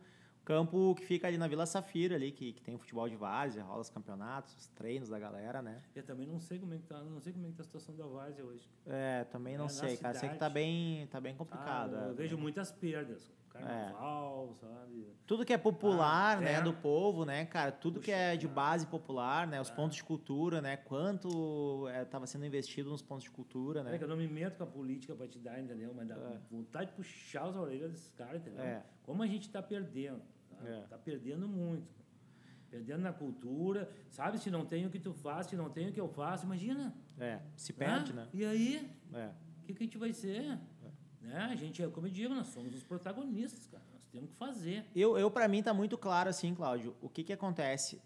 campo que fica ali na Vila Safira, ali, que, que tem o futebol de várzea, rola os campeonatos, os treinos da galera, né? Eu também não sei como é que tá, não sei como é que tá a situação da Várzea hoje. É, também não É, sei, cara. Sei que tá cidade. bem, tá bem complicado. Ah, é. eu vejo muitas perdas. Carnaval, sabe? Tudo que é popular, Ah, né, é. do povo, né, cara, tudo que Puxa, é de cara. base popular, né, os É. pontos de cultura, né, quanto estava sendo investido nos pontos de cultura, É né. que eu não me meto com a política partidária, entendeu? Mas dá É. vontade de puxar as orelhas desses caras, entendeu? É. Como a gente está perdendo. Tá? É. Tá perdendo muito. Perdendo na cultura. Sabe, se não tem o que tu faz, se não tem o que eu faço, imagina. É, se perde, Ah, né? E aí, É. o que, que a gente vai ser? Né? A gente, é como eu digo, nós somos os protagonistas, cara. Nós temos que fazer. Eu, eu para mim tá muito claro assim, Cláudio, o que que acontece?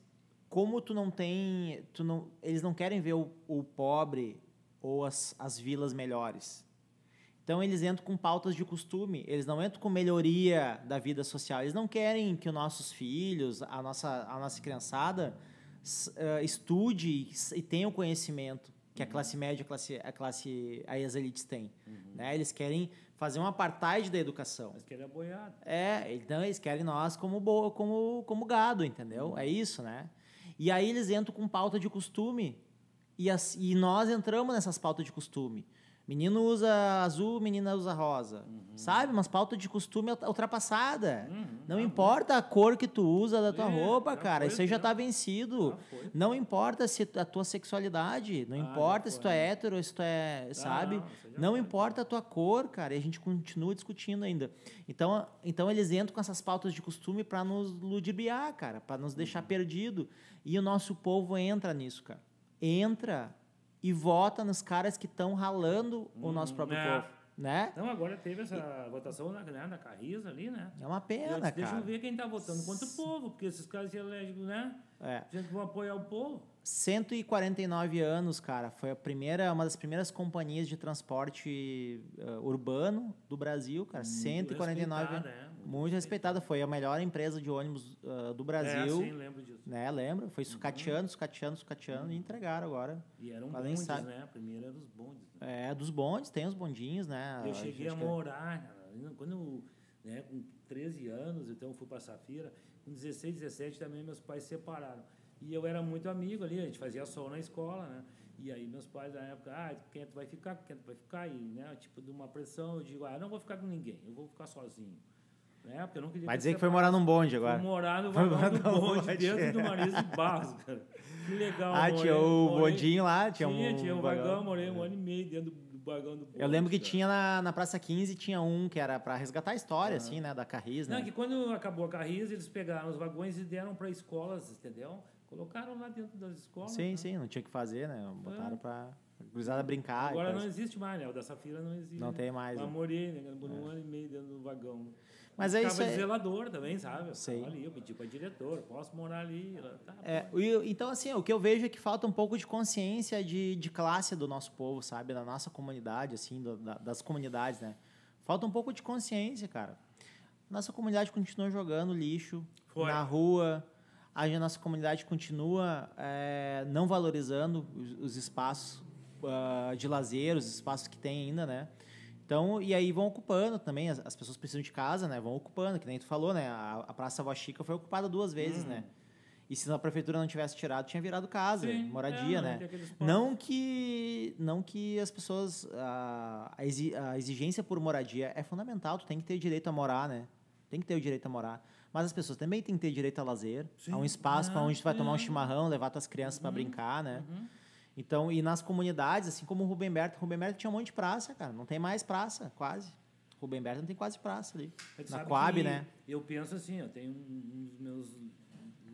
Como tu não tem, tu não, eles não querem ver o, o pobre ou as, as vilas melhores. Então eles entram com pautas de costume, eles não entram com melhoria da vida social. Eles não querem que os nossos filhos, a nossa, a nossa criançada eh, estude e tenha o conhecimento que a classe média, a classe, a classe, aí as elites têm. Né? Eles querem fazer um apartheid da educação. Mas querer boiado. É, então eles querem nós como, bo como, como gado, entendeu? É isso, né? E aí eles entram com pauta de costume e, as, e nós entramos nessas pautas de costume. Menino usa azul, menina usa rosa. Sabe? Umas pautas de costume ultra- ultrapassada. Não importa a cor que tu usa da tua Uhum. É, roupa, cara. Isso aí já tá vencido. Foi. Não importa se a tua sexualidade. Não Ah, importa se tu é hétero, se tu é. sabe? não, Não importa a tua cor, cara. E a gente continua discutindo ainda. Então, então eles entram com essas pautas de costume para nos ludibriar, cara. Para nos deixar Uhum. perdido. E o nosso povo entra nisso, cara. Entra e vota nos caras que estão ralando o nosso próprio é. povo. Né? Não, agora teve essa votação na, né, na Carriza ali, né? É uma E pena, disse, Deixa cara. eu ver quem tá votando contra o povo, porque esses caras se elegem, né? É. Gente vão apoiar o povo. 149 anos, cara. Foi a primeira, uma das primeiras companhias de transporte eh, urbano do Brasil, cara. 149 respeitada, é, muito respeitada. Foi a melhor empresa de ônibus ah, do É, Brasil. sim, lembro disso. né? Lembra? Foi sucateando, sucateando, sucateando e entregaram agora. E eram Mas bondes, sabe. né? Primeiro eram os bondes. Né? É, dos bondes, tem os bondinhos, né? eu cheguei a que- morar, cara, quando eu, né, com 13 anos, então fui para Safira, com 16, 17 também meus pais se separaram. E eu era muito amigo ali, a gente fazia sol na escola, né? E aí meus pais na época, ah, quem tu vai ficar, quem tu vai ficar aí, né? Tipo, de uma pressão, eu digo, ah, não vou ficar com ninguém, eu vou ficar sozinho. Né? Porque eu não Vai dizer que foi morar num bonde agora. morar no Foi vagão morar do bonde, bonde. dentro do Marisa de Barros, cara. Que legal. Ah, tinha morei- o morei- bondinho lá, tinha, Tinha, um tinha um vagão, morei um ano e meio dentro do, vagão do bonde. Eu lembro que cara. tinha na, na Praça 15, tinha um que era pra resgatar a história, assim, né? Da Carris, Não, né? que quando acabou a Carris, eles pegaram os vagões e deram para escolas, entendeu? Colocaram lá dentro das escolas. Sim, né? sim, não tinha o que fazer, né? Botaram É. pra a gurizada brincar. Agora não existe mais, né? O da Safira não existe. Não né? tem mais, Lá né? morei, né? Por um ano e meio dentro do vagão. Mas é Ficava isso aí. zelador também, sabe? Eu Sei. ali, eu pedi para diretor, posso morar ali? Tá, É, então, assim, o que eu vejo é que falta um pouco de consciência de, de classe do nosso povo, sabe? Da nossa comunidade, assim, do- da- das comunidades, né? Falta um pouco de consciência, cara. Nossa comunidade continua jogando lixo Foi. na rua. A nossa comunidade continua é, não valorizando os, os espaços ah, de lazer, os espaços que tem ainda, né? Então, e aí vão ocupando também, as, as pessoas precisam de casa, né? Vão ocupando, que nem tu falou, né? A, a Praça Vó Chica foi ocupada duas vezes, né? E se a prefeitura não tivesse tirado, tinha virado casa, Sim, moradia, é, né? espaço. Não que, não que as pessoas. A, a exi- a exigência por moradia é fundamental, tu tem que ter direito a morar, né? Tem que ter o direito a morar. Mas as pessoas também têm que ter direito a lazer, a um espaço para Ah, onde tu vai tomar um sim. chimarrão, levar tuas crianças para brincar, né? Então, e nas comunidades, assim como o Rubem Berto, Rubem Berto tinha um monte de praça, cara. Não tem mais praça, quase. Rubem Berto não tem quase praça ali. Mas Na Coab, né? Eu penso assim, eu tenho um um dos meus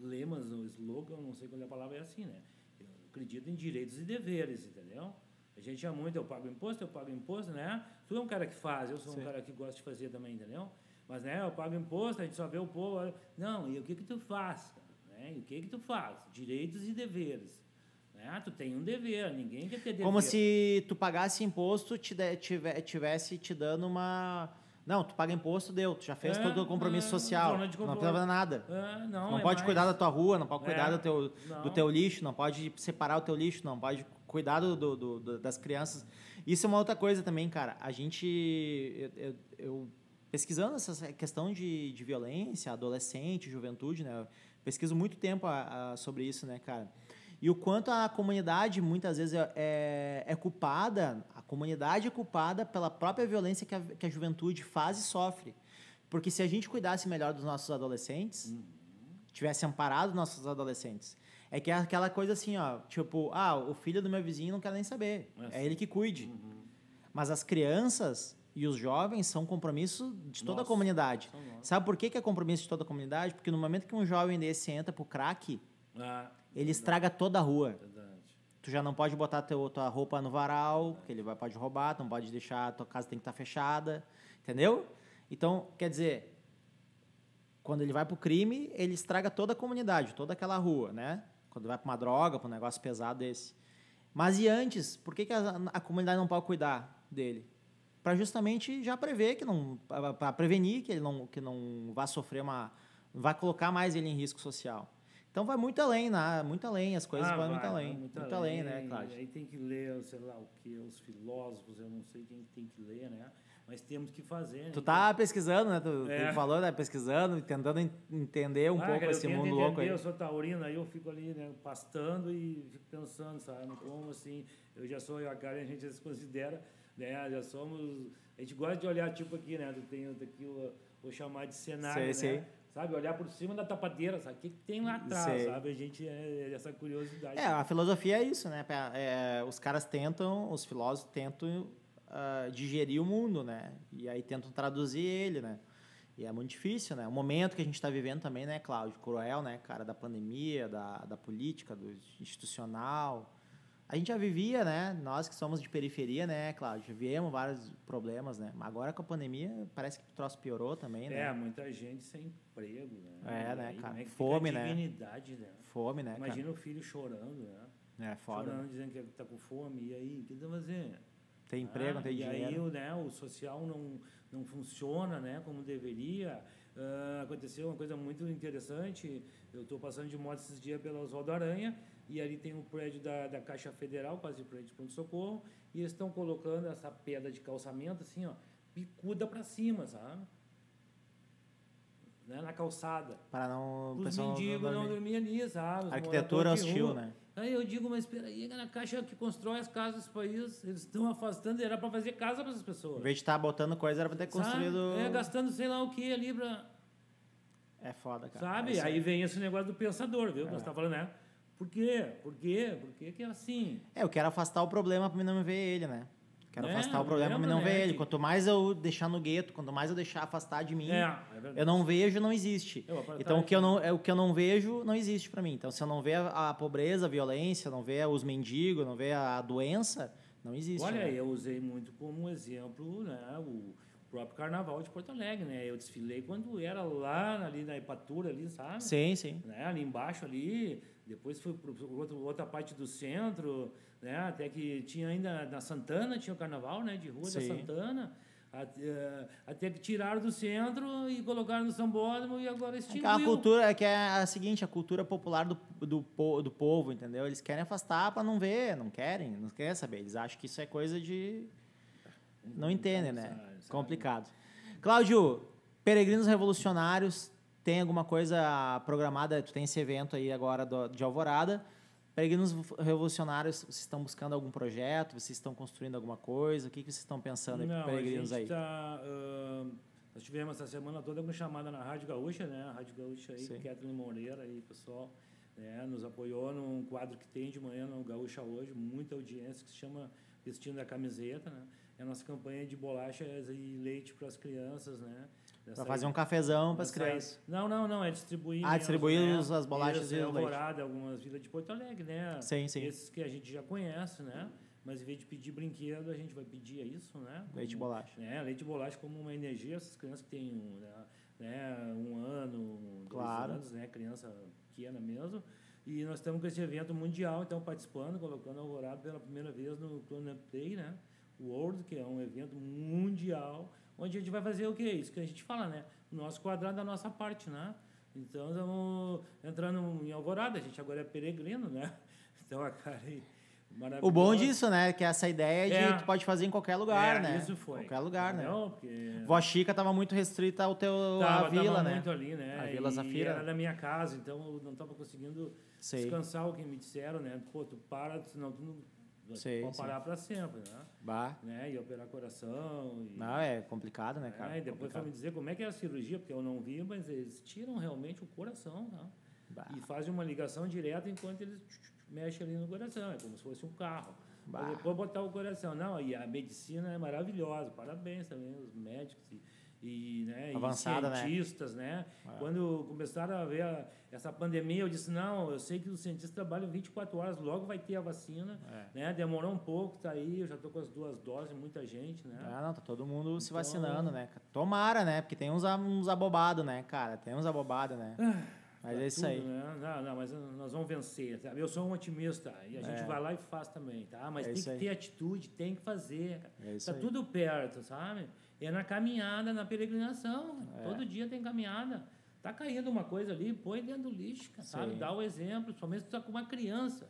lemas, o slogan, não sei qual é a palavra, é assim, né? Eu acredito em direitos e deveres, entendeu? A gente é muito, eu pago imposto, eu pago imposto, né? Tu é um cara que faz, eu sou Sim. um cara que gosta de fazer também, entendeu? Mas, né, eu pago imposto, a gente só vê o povo. Não, e o que que tu faz? Né? E o que que tu faz? Direitos e deveres. Né? Tu tem um dever, ninguém quer ter dever. Como se tu pagasse imposto, te de- tive- tivesse te dando uma. Não, tu paga imposto, deu. Tu já fez É, todo o compromisso é, social. Não precisa nada. É, não, Não é pode mais- cuidar da tua rua, não pode cuidar É, do, teu, não. do teu lixo, não pode separar o teu lixo, não pode cuidar do- do- do- das crianças. Isso é uma outra coisa também, cara. A gente. Eu, eu- eu pesquisando essa questão de, de violência, adolescente, juventude, né? Eu pesquiso muito tempo a- a- sobre isso, né, cara? E o quanto a comunidade muitas vezes é, é, é culpada, a comunidade é culpada pela própria violência que a, que a juventude faz e sofre. Porque se a gente cuidasse melhor dos nossos adolescentes, tivesse amparado nossos adolescentes, é que é aquela coisa assim, ó, tipo, ah, o filho do meu vizinho não quer nem saber, É é ele que cuide. Mas as crianças e os jovens são compromisso de toda a Nossa, comunidade. são nossos. Sabe por que, que é compromisso de toda a comunidade? Porque no momento que um jovem desse entra pro crack, Ah, ele estraga toda a rua. verdade. Tu já não pode botar teu, tua roupa no varal, que ele vai, pode roubar, não pode deixar, tua casa tem que estar fechada, entendeu? Então, quer dizer, quando ele vai pro crime, ele estraga toda a comunidade, toda aquela rua, né? Quando vai para uma droga, para um negócio pesado desse. Mas e antes, por que, que a, a comunidade não pode cuidar dele? Para justamente já prever que não, para prevenir que ele não, que não vá sofrer uma, vai colocar mais ele em risco social. Então vai muito além, né? Muito além, as coisas Ah, vão vai, muito além, vai muito, além, né, Cláudio? Aí tem que ler, sei lá, o que, os filósofos, eu não sei quem tem que ler, né? Mas temos que fazer. né? Tu tá pesquisando, né? Tu, tu É. falou, né? Pesquisando, tentando en- entender um Ah, pouco cara, eu esse mundo entender, louco aí. Eu sou taurino, aí eu fico ali, né, pastando e fico pensando, sabe? Como assim, eu já sou a cara, a gente já se considera, né? Já somos. A gente gosta de olhar, tipo aqui, né? Tem aqui o, vou chamar de cenário, Sei, né? sei. Sabe, olhar por cima da tapadeira, sabe? O que, que tem lá atrás, Sei. sabe? A gente é essa curiosidade. É, a filosofia é isso, né? É, os caras tentam, os filósofos tentam ah, digerir o mundo, né? E aí tentam traduzir ele, né? E é muito difícil, né? O momento que a gente está vivendo também, né, Cláudio? Cruel, né, cara? Da pandemia, da, da política, do institucional. A gente já vivia, né? Nós que somos de periferia, né, Cláudio? Já viemos vários problemas, né? Mas agora com a pandemia parece que o troço piorou também, né? É, muita gente sem emprego, né? É, né, E aí, cara? como é Fome, né? dignidade, né? Fome, né, Imagina o filho chorando, né? cara? É foda. Chorando, dizendo que tá com fome. E aí, o que tá fazendo? Tem emprego, não Ah, tem e dinheiro. aí o, né, o social não, não funciona né, como deveria. Ah, aconteceu uma coisa muito interessante. Eu estou passando de moto esses dias pela Oswaldo Aranha e ali tem um prédio da, da Caixa Federal, quase prédio de pronto-socorro, e eles estão colocando essa pedra de calçamento assim, ó, picuda para cima, sabe? Né, na calçada. Para não. o Os mendigos não dormir. dormiam ali, sabe? Arquitetura hostil, né? Aí eu digo, mas espera aí, na Caixa que constrói as casas desse país, eles estão afastando, era para fazer casa para essas Em pessoas. vez de estar botando coisa, era pra ter Sabe? construído. É, gastando sei lá o que ali para. É foda, cara. Sabe? É aí vem esse negócio do pensador, viu? Que É. você tá falando, né? Por quê? Por quê? Por que que é assim? É, eu quero afastar o problema pra mim não ver ele, né? Quero É, afastar o problema pra mim não ver né, ele. que- Quanto mais eu deixar no gueto, quanto mais eu deixar afastar de mim, É, é eu não vejo, não existe. Então o que eu não, é, o que eu não vejo não existe pra mim. Então se eu não ver a, a pobreza, a violência, não ver os mendigos, não ver a doença, não existe. Olha, né? eu usei muito como exemplo, né? O próprio Carnaval de Porto Alegre, né? Eu desfilei quando era lá ali na Ipatura, ali, sabe? Sim, sim. né, ali embaixo ali, depois fui para outra parte do centro, né, até que tinha ainda na Santana, tinha o carnaval, né, de rua da Sim. Santana, até, até que tiraram do centro e colocaram no Sambódromo e agora É extinguiu. aquela cultura é que é a seguinte, a cultura popular do, do, do povo, entendeu? Eles querem afastar pra não ver, não querem, não querem saber. Eles acham que isso é coisa de. Não entendem, né? Complicado. Cláudio, Peregrinos Revolucionários, tem alguma coisa programada? Tu tem esse evento aí agora do- de Alvorada. Peregrinos Revolucionários, vocês estão buscando algum projeto? Vocês estão construindo alguma coisa? O que, que vocês estão pensando aí Não, para Peregrinos aí? tá, ah, nós tivemos essa semana toda uma chamada na Rádio Gaúcha, né? A Rádio Gaúcha aí, Sim. Kathleen Moreira aí, pessoal, né? Nos apoiou num quadro que tem de manhã no Gaúcha hoje, muita audiência, que se chama Vestindo a Camiseta, né? É a nossa campanha de bolachas e leite para as crianças, né? Para fazer um cafezão para as crianças. Não, não, não, é distribuir. Ah, distribuir né? as bolachas e é o leite. Algumas vilas de Porto Alegre, né? Sim, sim. Esses que a gente já conhece, né? Mas em vez de pedir brinquedo, a gente vai pedir isso, né? Leite e Como- bolacha. né? Leite e bolacha como uma energia, essas crianças que têm né, né, um ano, dois Claro. anos, né? Criança pequena mesmo. E nós estamos com esse evento mundial, então participando, colocando Alvorada pela primeira vez no Planet Day, né? World, que é um evento mundial, onde a gente vai fazer o quê? Isso que a gente fala, né? O nosso quadrado da nossa parte, né? Então, estamos entrando em Alvorada, a gente agora é peregrino, né? Então, a cara aí, O bom disso, né? Que é essa ideia de É. tu pode fazer em qualquer lugar, É, né? Isso foi. Qualquer lugar, né? Não, porque... Vó Chica tava muito restrita ao teu Tava, à vila, tava né? muito ali, né? A Vila Zafira. era da minha casa, então eu não estava conseguindo Sei. descansar o que me disseram, né? Pô, tu para, senão tu não Sei, pode parar para sempre, né? Bah. né? E operar coração. E, Não, é complicado, né, cara? É, e depois foi me dizer como é que é a cirurgia, porque eu não vi, mas eles tiram realmente o coração, tá? Bah. E fazem uma ligação direta enquanto eles mexem ali no coração, é como se fosse um carro. Bah. Depois botar o coração. Não, e a medicina é maravilhosa, parabéns também, os médicos e, e, né, Avançada, e né? cientistas, né? É. Quando começaram a ver a- essa pandemia, eu disse, não, eu sei que os cientistas trabalham 24 horas, logo vai ter a vacina, É. né? Demorou um pouco, tá aí, eu já estou com as duas doses, muita gente, né? Ah, não, tá todo mundo se Então- vacinando, né? Tomara, né? Porque tem uns, uns abobados, né, cara? Tem uns abobados, né? Mas é isso tudo, aí. Né? Não, não, mas nós vamos vencer. Sabe? Eu sou um otimista e a gente É. vai lá e faz também, tá? Mas É tem que aí. ter atitude, tem que fazer. Cara. É tá aí. tudo perto, sabe? É na caminhada, na peregrinação. É. Todo dia tem caminhada. Tá caindo uma coisa ali, põe dentro do lixo, cara, sabe? Dá o exemplo, se tu tá com uma criança.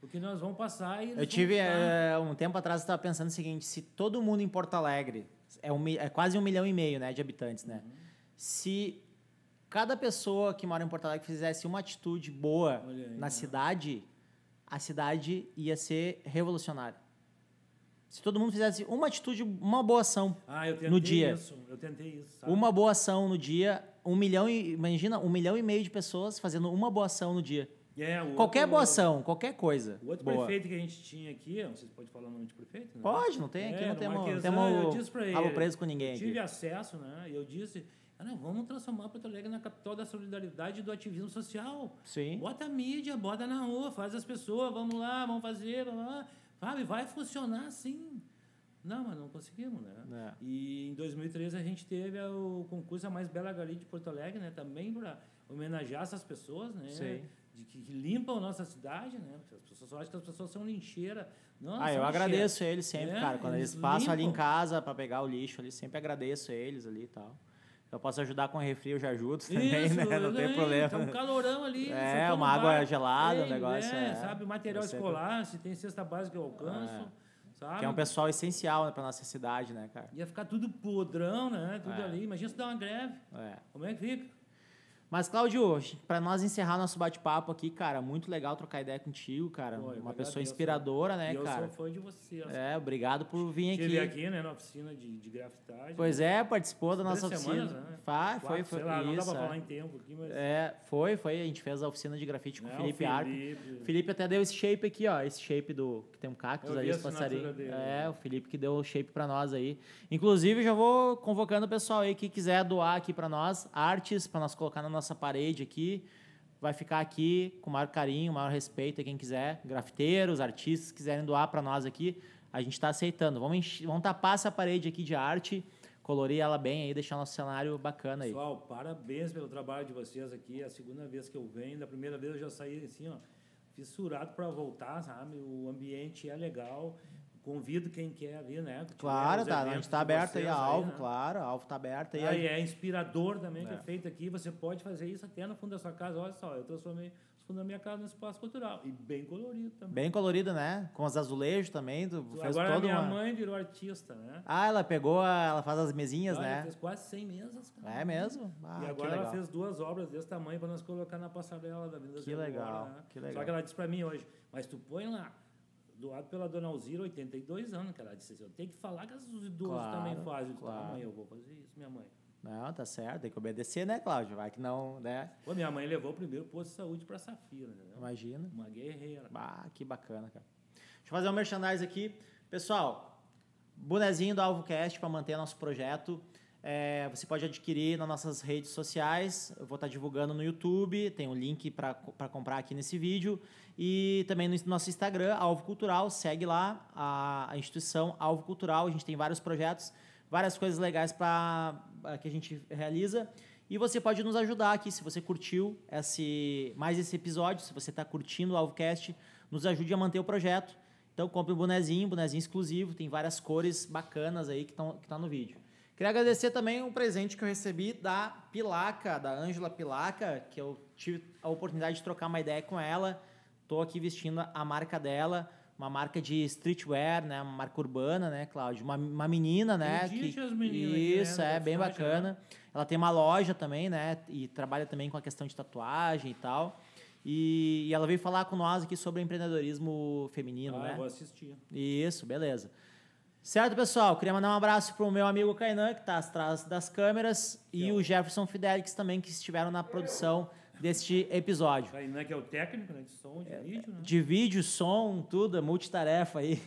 Porque nós vamos passar e Eu tive, eh, um tempo atrás, eu estava pensando o seguinte, se todo mundo em Porto Alegre, é, um, é quase um milhão e meio né, de habitantes, né? Uhum. Se cada pessoa que mora em Porto Alegre fizesse uma atitude boa aí, na né? cidade, a cidade ia ser revolucionária. Se todo mundo fizesse uma atitude, uma boa ação Ah, no dia. isso. Eu tentei isso. sabe? Uma boa ação no dia, um milhão e. Imagina, um milhão e meio de pessoas fazendo uma boa ação no dia. É, o Qualquer outro- boa ação, qualquer coisa. O outro boa. prefeito que a gente tinha aqui, não sei se pode falar o nome de prefeito, né? Pode, não tem aqui, É, não temos, eu temos disse pra rabo ele, preso com ninguém eu tive acesso, né? Eu disse, cara, vamos transformar Porto Alegre na capital da solidariedade e do ativismo social. Sim. Bota a mídia, bota na rua, faz as pessoas, vamos lá, vamos fazer, vamos lá. Sabe, vai funcionar assim. Não, mas não conseguimos, né? É. E em 2013 a gente teve o concurso A Mais Bela Galeria de Porto Alegre, né? Também para homenagear essas pessoas, né? Sim. De que, que limpam a nossa cidade, né? Porque as pessoas acham que as pessoas são lixeira. Não, Ah, eu lixeira. agradeço eles sempre, É, cara. Quando eles eles passam ali em limpam. casa pra pegar o lixo ali, sempre agradeço eles ali e tal. Eu posso ajudar com refri, eu já ajudo também, Isso, né? Não tem também. problema. Tá um calorão ali. É, uma água banho. gelada, um Ei, negócio, É, é. sabe, material escolar, se tem cesta básica eu alcanço. Sabe? Que é um pessoal essencial né, pra nossa cidade, né, cara? Ia ficar tudo podrão, né? Tudo É. ali. Imagina se dá uma greve. É. Como é que fica? Mas, Cláudio, para nós encerrar nosso bate-papo aqui, cara, muito legal trocar ideia contigo, cara. Pô, eu Uma pessoa inspiradora, né, e eu cara? sou fã de vocês. É, obrigado por vir Estive aqui. aqui, né, na oficina de, de grafitagem. Pois é, participou da nossa oficina. semanas, né? Fa- Quatro, foi, foi, sei lá, não dá isso. pra é. falar em tempo aqui, mas... É, foi, foi. A gente fez a oficina de grafite com né, o Felipe Arco. Felipe, O Felipe até deu esse shape aqui, ó. Esse shape do. Que tem um cactus Eu ali, passarinho. dele, É, né? o Felipe que deu o shape pra nós aí. Inclusive, já vou convocando o pessoal aí que quiser doar aqui pra nós, artes, pra nós colocar na nossa parede aqui. Vai ficar aqui com o maior carinho, maior respeito, aí quem quiser. Grafiteiros, artistas, quiserem doar pra nós aqui, a gente tá aceitando. Vamos, enche- vamos tapar essa parede aqui de arte, colorir ela bem aí, deixar nosso cenário bacana aí. Pessoal, parabéns pelo trabalho de vocês aqui. É a segunda vez que eu venho. Da primeira vez eu já saí assim, ó, fissurado para voltar, sabe? O ambiente é legal. Convido quem quer vir, né? Tiver Claro, tá. A gente tá de aberto aí, a alvo, né? claro, a alvo tá aberto aí. Ah, e é inspirador também que é É. feito aqui. Você pode fazer isso até no fundo da sua casa. Olha só, eu transformei o fundo da minha casa num espaço cultural. E bem colorido também. Bem colorido, né? Com os azulejos também. Tu fez Agora toda minha uma... mãe virou artista, né? Ah, ela pegou, a... ela faz as mesinhas, Olha, né? fez quase 100 mesas, cara. É mesmo? Ah, e que agora ela fez duas obras desse tamanho para nós colocar na passarela da Avenida Que legal, Agora, né? que legal. Só que ela disse para mim hoje, mas tu põe lá, doado pela Dona Alzira, 82 anos, que ela disse assim, eu tenho que falar que os idosos Claro, também fazem. Eu disse, claro. tá, mãe, eu vou fazer isso, minha mãe. Não, tá certo, tem que obedecer, né, Cláudio? Vai que não, né? Pô, minha mãe levou o primeiro posto de saúde para Safira, entendeu? Imagina. Uma guerreira. Ah, que bacana, cara. Deixa eu fazer um merchandise aqui. Pessoal, bonezinho do AlvoCast para manter nosso projeto. É, você pode adquirir nas nossas redes sociais. Eu vou estar divulgando no YouTube. Tem um link para comprar aqui nesse vídeo. E também no nosso Instagram, Alvo Cultural. Segue lá a, a instituição Alvo Cultural. A gente tem vários projetos, várias coisas legais pra, que a gente realiza. E você pode nos ajudar aqui, se você curtiu esse, mais esse episódio, se você está curtindo o AlvoCast, nos ajude a manter o projeto. Então compre um bonezinho, bonezinho exclusivo, tem várias cores bacanas aí que estão que tá no vídeo. Queria agradecer também um presente que eu recebi da Pilaca, da Ângela Pilaca, que eu tive a oportunidade de trocar uma ideia com ela. Estou aqui vestindo a marca dela, uma marca de streetwear, né, uma marca urbana, né, Cláudio? Uma, uma menina, né? Entendi as meninas né, Isso, é da bem faixa, bacana. Ela tem uma loja também, né? E trabalha também com a questão de tatuagem e tal. E, e ela veio falar com nós aqui sobre empreendedorismo feminino, ah, né? eu vou assistir. Isso, beleza. Certo, pessoal? Queria mandar um abraço pro meu amigo Kainan, que está atrás das câmeras, e o Jefferson Fidelix também, que estiveram na produção deste episódio. Kainan, que é o técnico né, de som, de vídeo, né? De vídeo, som, tudo, é multitarefa aí.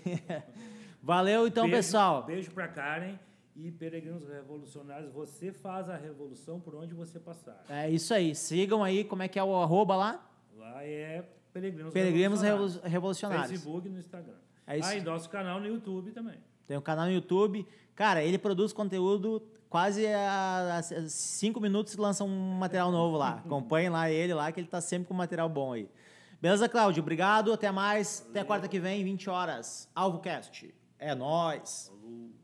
Valeu, então, beijo, pessoal. Beijo pra Karen e Peregrinos Revolucionários. Você faz a revolução por onde você passar. É isso aí. Sigam aí, como é que é o arroba lá? Lá é Peregrinos, Peregrinos Revolucionários. Revolu- Revolucionários. Facebook e no Instagram. É isso. Ah, e nosso canal no YouTube também. Tem um canal no YouTube. Cara, ele produz conteúdo quase a, a cinco minutos e lança um material novo lá. Acompanhem lá ele lá, que ele tá sempre com material bom aí. Beleza, Cláudio? Obrigado, até mais. Até quarta que vem, 20 horas. AlvoCast. É nóis. Falou.